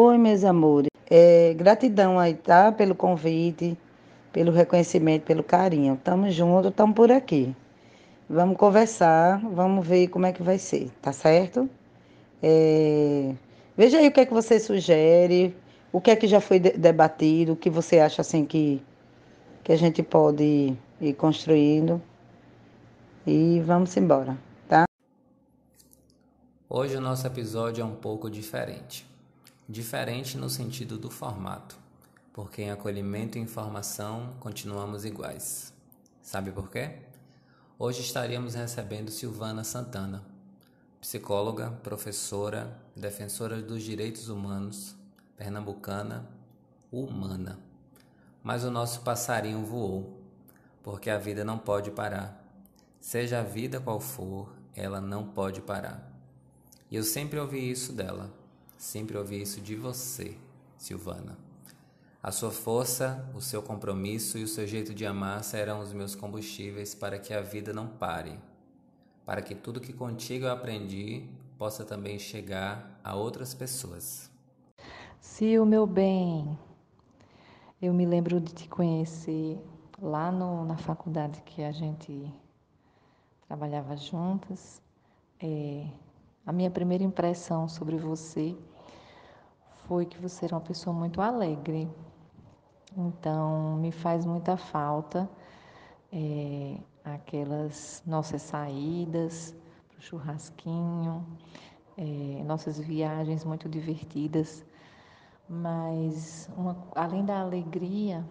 Oi, meus amores. É, gratidão aí, tá? Pelo convite, pelo reconhecimento, pelo carinho. Tamo junto, tamo por aqui. Vamos conversar, vamos ver como é que vai ser, tá certo? É, veja aí o que é que você sugere, o que é que já foi debatido, o que você acha assim que, que a gente pode ir construindo. E vamos embora, tá? Hoje o nosso episódio é um pouco diferente. Diferente no sentido do formato, porque em acolhimento e informação continuamos iguais. Sabe por quê? Hoje estaríamos recebendo Silvana Santana, psicóloga, professora, defensora dos direitos humanos, pernambucana, humana. Mas o nosso passarinho voou, porque a vida não pode parar. Seja a vida qual for, ela não pode parar. E eu sempre ouvi isso dela Sempre ouvi isso de você, Silvana. A sua força, o seu compromisso e o seu jeito de amar serão os meus combustíveis para que a vida não pare, para que tudo que contigo eu aprendi possa também chegar a outras pessoas. Sil, meu bem, eu me lembro de te conhecer lá no, na faculdade que a gente trabalhava juntas. É, a minha primeira impressão sobre você foi que você era uma pessoa muito alegre. Então, me faz muita falta é, aquelas nossas saídas para o churrasquinho, é, nossas viagens muito divertidas. Mas, uma, além da alegria,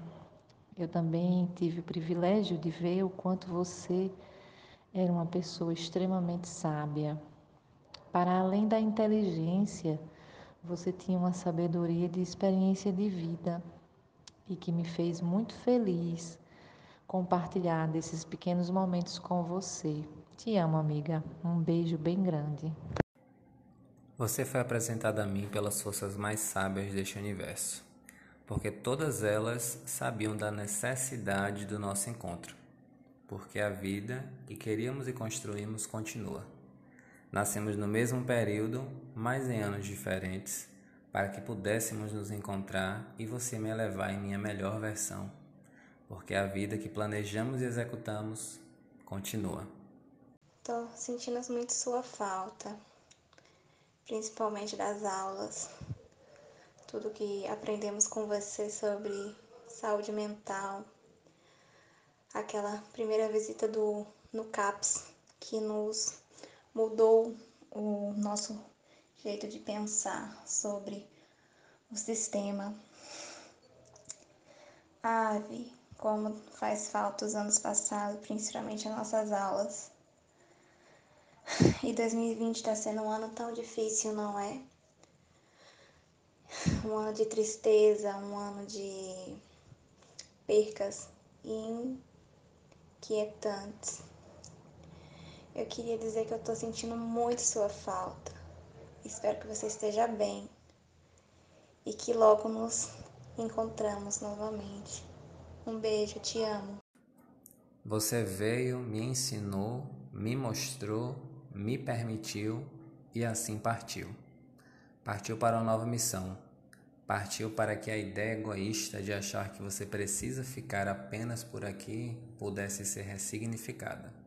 eu também tive o privilégio de ver o quanto você era uma pessoa extremamente sábia para além da inteligência, você tinha uma sabedoria de experiência de vida e que me fez muito feliz compartilhar desses pequenos momentos com você. Te amo, amiga. Um beijo bem grande. Você foi apresentada a mim pelas forças mais sábias deste universo, porque todas elas sabiam da necessidade do nosso encontro, porque a vida que queríamos e construímos continua. Nascemos no mesmo período, mas em anos diferentes, para que pudéssemos nos encontrar e você me elevar em minha melhor versão, porque a vida que planejamos e executamos continua. Tô sentindo muito sua falta, principalmente das aulas. Tudo que aprendemos com você sobre saúde mental. Aquela primeira visita do no CAPS que nos mudou o nosso jeito de pensar sobre o sistema. Ave, como faz falta os anos passados, principalmente as nossas aulas. E 2020 está sendo um ano tão difícil, não é? Um ano de tristeza, um ano de percas inquietantes. Eu queria dizer que eu tô sentindo muito sua falta. Espero que você esteja bem e que logo nos encontramos novamente. Um beijo, te amo. Você veio, me ensinou, me mostrou, me permitiu e assim partiu. Partiu para uma nova missão. Partiu para que a ideia egoísta de achar que você precisa ficar apenas por aqui pudesse ser ressignificada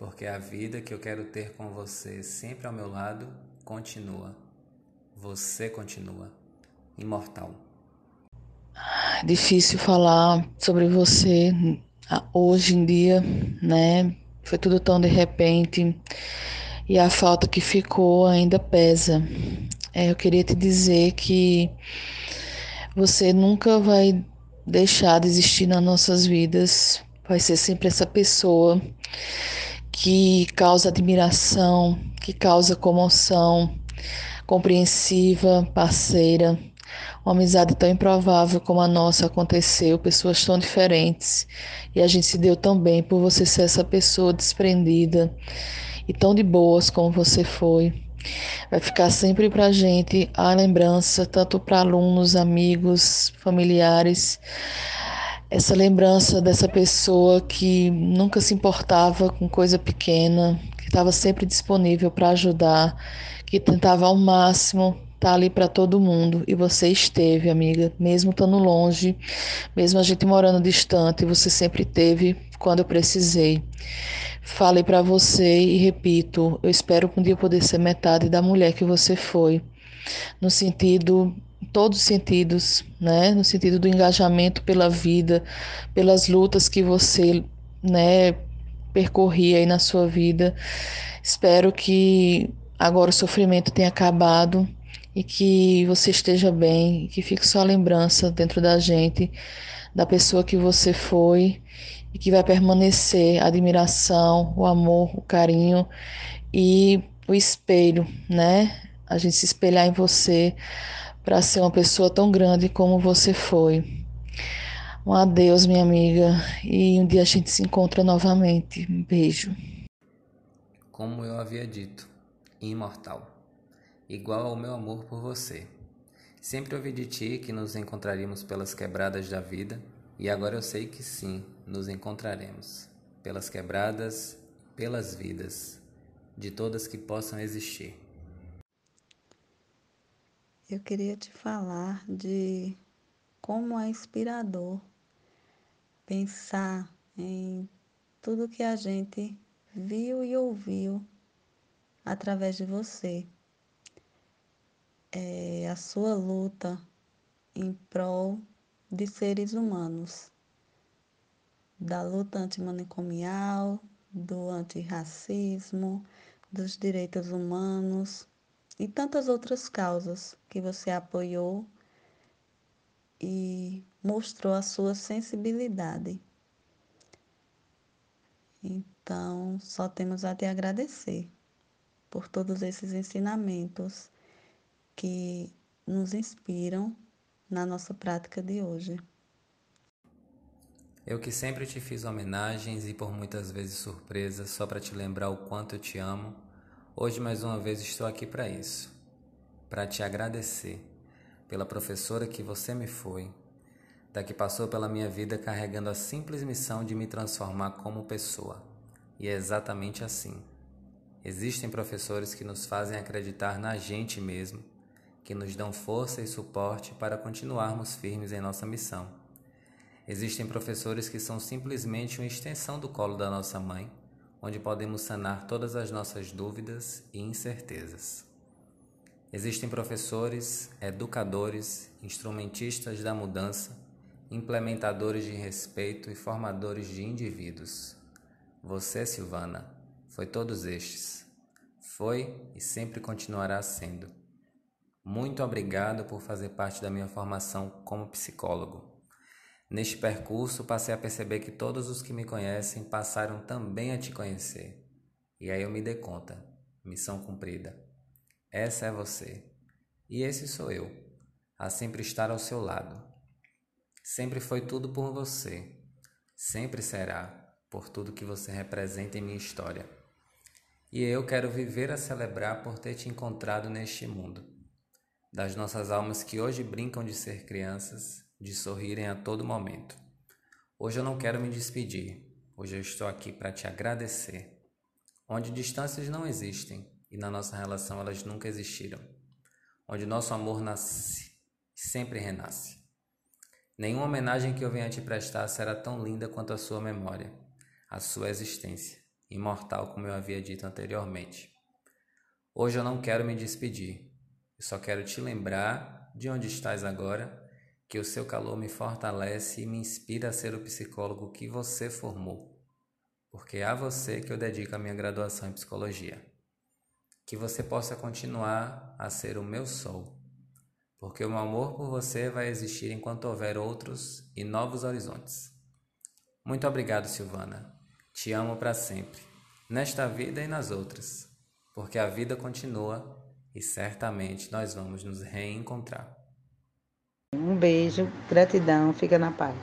porque a vida que eu quero ter com você sempre ao meu lado continua. Você continua imortal. Difícil falar sobre você hoje em dia, né? Foi tudo tão de repente e a falta que ficou ainda pesa. É, eu queria te dizer que você nunca vai deixar de existir nas nossas vidas. Vai ser sempre essa pessoa que causa admiração, que causa comoção, compreensiva, parceira. Uma amizade tão improvável como a nossa aconteceu, pessoas tão diferentes. E a gente se deu tão bem por você ser essa pessoa desprendida e tão de boas como você foi. Vai ficar sempre para a gente a lembrança, tanto para alunos, amigos, familiares, essa lembrança dessa pessoa que nunca se importava com coisa pequena, que estava sempre disponível para ajudar, que tentava ao máximo tá ali para todo mundo e você esteve, amiga, mesmo estando longe, mesmo a gente morando distante, você sempre teve quando eu precisei. Falei para você e repito, eu espero um dia poder ser metade da mulher que você foi, no sentido todos os sentidos, né? No sentido do engajamento pela vida, pelas lutas que você, né, percorria aí na sua vida. Espero que agora o sofrimento tenha acabado e que você esteja bem, que fique só a lembrança dentro da gente da pessoa que você foi e que vai permanecer a admiração, o amor, o carinho e o espelho, né? A gente se espelhar em você para ser uma pessoa tão grande como você foi. Um adeus, minha amiga, e um dia a gente se encontra novamente. Um beijo. Como eu havia dito, imortal, igual ao meu amor por você. Sempre ouvi de ti que nos encontraríamos pelas quebradas da vida, e agora eu sei que sim, nos encontraremos pelas quebradas, pelas vidas, de todas que possam existir. Eu queria te falar de como é inspirador pensar em tudo que a gente viu e ouviu através de você. É a sua luta em prol de seres humanos, da luta antimanicomial, do antirracismo, dos direitos humanos e tantas outras causas que você apoiou e mostrou a sua sensibilidade. Então, só temos a te agradecer por todos esses ensinamentos que nos inspiram na nossa prática de hoje. Eu que sempre te fiz homenagens e por muitas vezes surpresas só para te lembrar o quanto eu te amo Hoje, mais uma vez, estou aqui para isso, para te agradecer pela professora que você me foi, da que passou pela minha vida carregando a simples missão de me transformar como pessoa. E é exatamente assim. Existem professores que nos fazem acreditar na gente mesmo, que nos dão força e suporte para continuarmos firmes em nossa missão. Existem professores que são simplesmente uma extensão do colo da nossa mãe onde podemos sanar todas as nossas dúvidas e incertezas. Existem professores, educadores, instrumentistas da mudança, implementadores de respeito e formadores de indivíduos. Você, Silvana, foi todos estes. Foi e sempre continuará sendo. Muito obrigado por fazer parte da minha formação como psicólogo. Neste percurso, passei a perceber que todos os que me conhecem passaram também a te conhecer. E aí eu me dei conta: missão cumprida. Essa é você. E esse sou eu, a sempre estar ao seu lado. Sempre foi tudo por você. Sempre será por tudo que você representa em minha história. E eu quero viver a celebrar por ter te encontrado neste mundo. Das nossas almas que hoje brincam de ser crianças de sorrirem a todo momento. Hoje eu não quero me despedir, hoje eu estou aqui para te agradecer. Onde distâncias não existem e na nossa relação elas nunca existiram. Onde nosso amor nasce e sempre renasce. Nenhuma homenagem que eu venha te prestar será tão linda quanto a sua memória, a sua existência, imortal como eu havia dito anteriormente. Hoje eu não quero me despedir, eu só quero te lembrar de onde estás agora que o seu calor me fortalece e me inspira a ser o psicólogo que você formou, porque é a você que eu dedico a minha graduação em psicologia. Que você possa continuar a ser o meu sol, porque o meu amor por você vai existir enquanto houver outros e novos horizontes. Muito obrigado, Silvana. Te amo para sempre, nesta vida e nas outras, porque a vida continua e certamente nós vamos nos reencontrar. Um beijo, gratidão, fica na paz.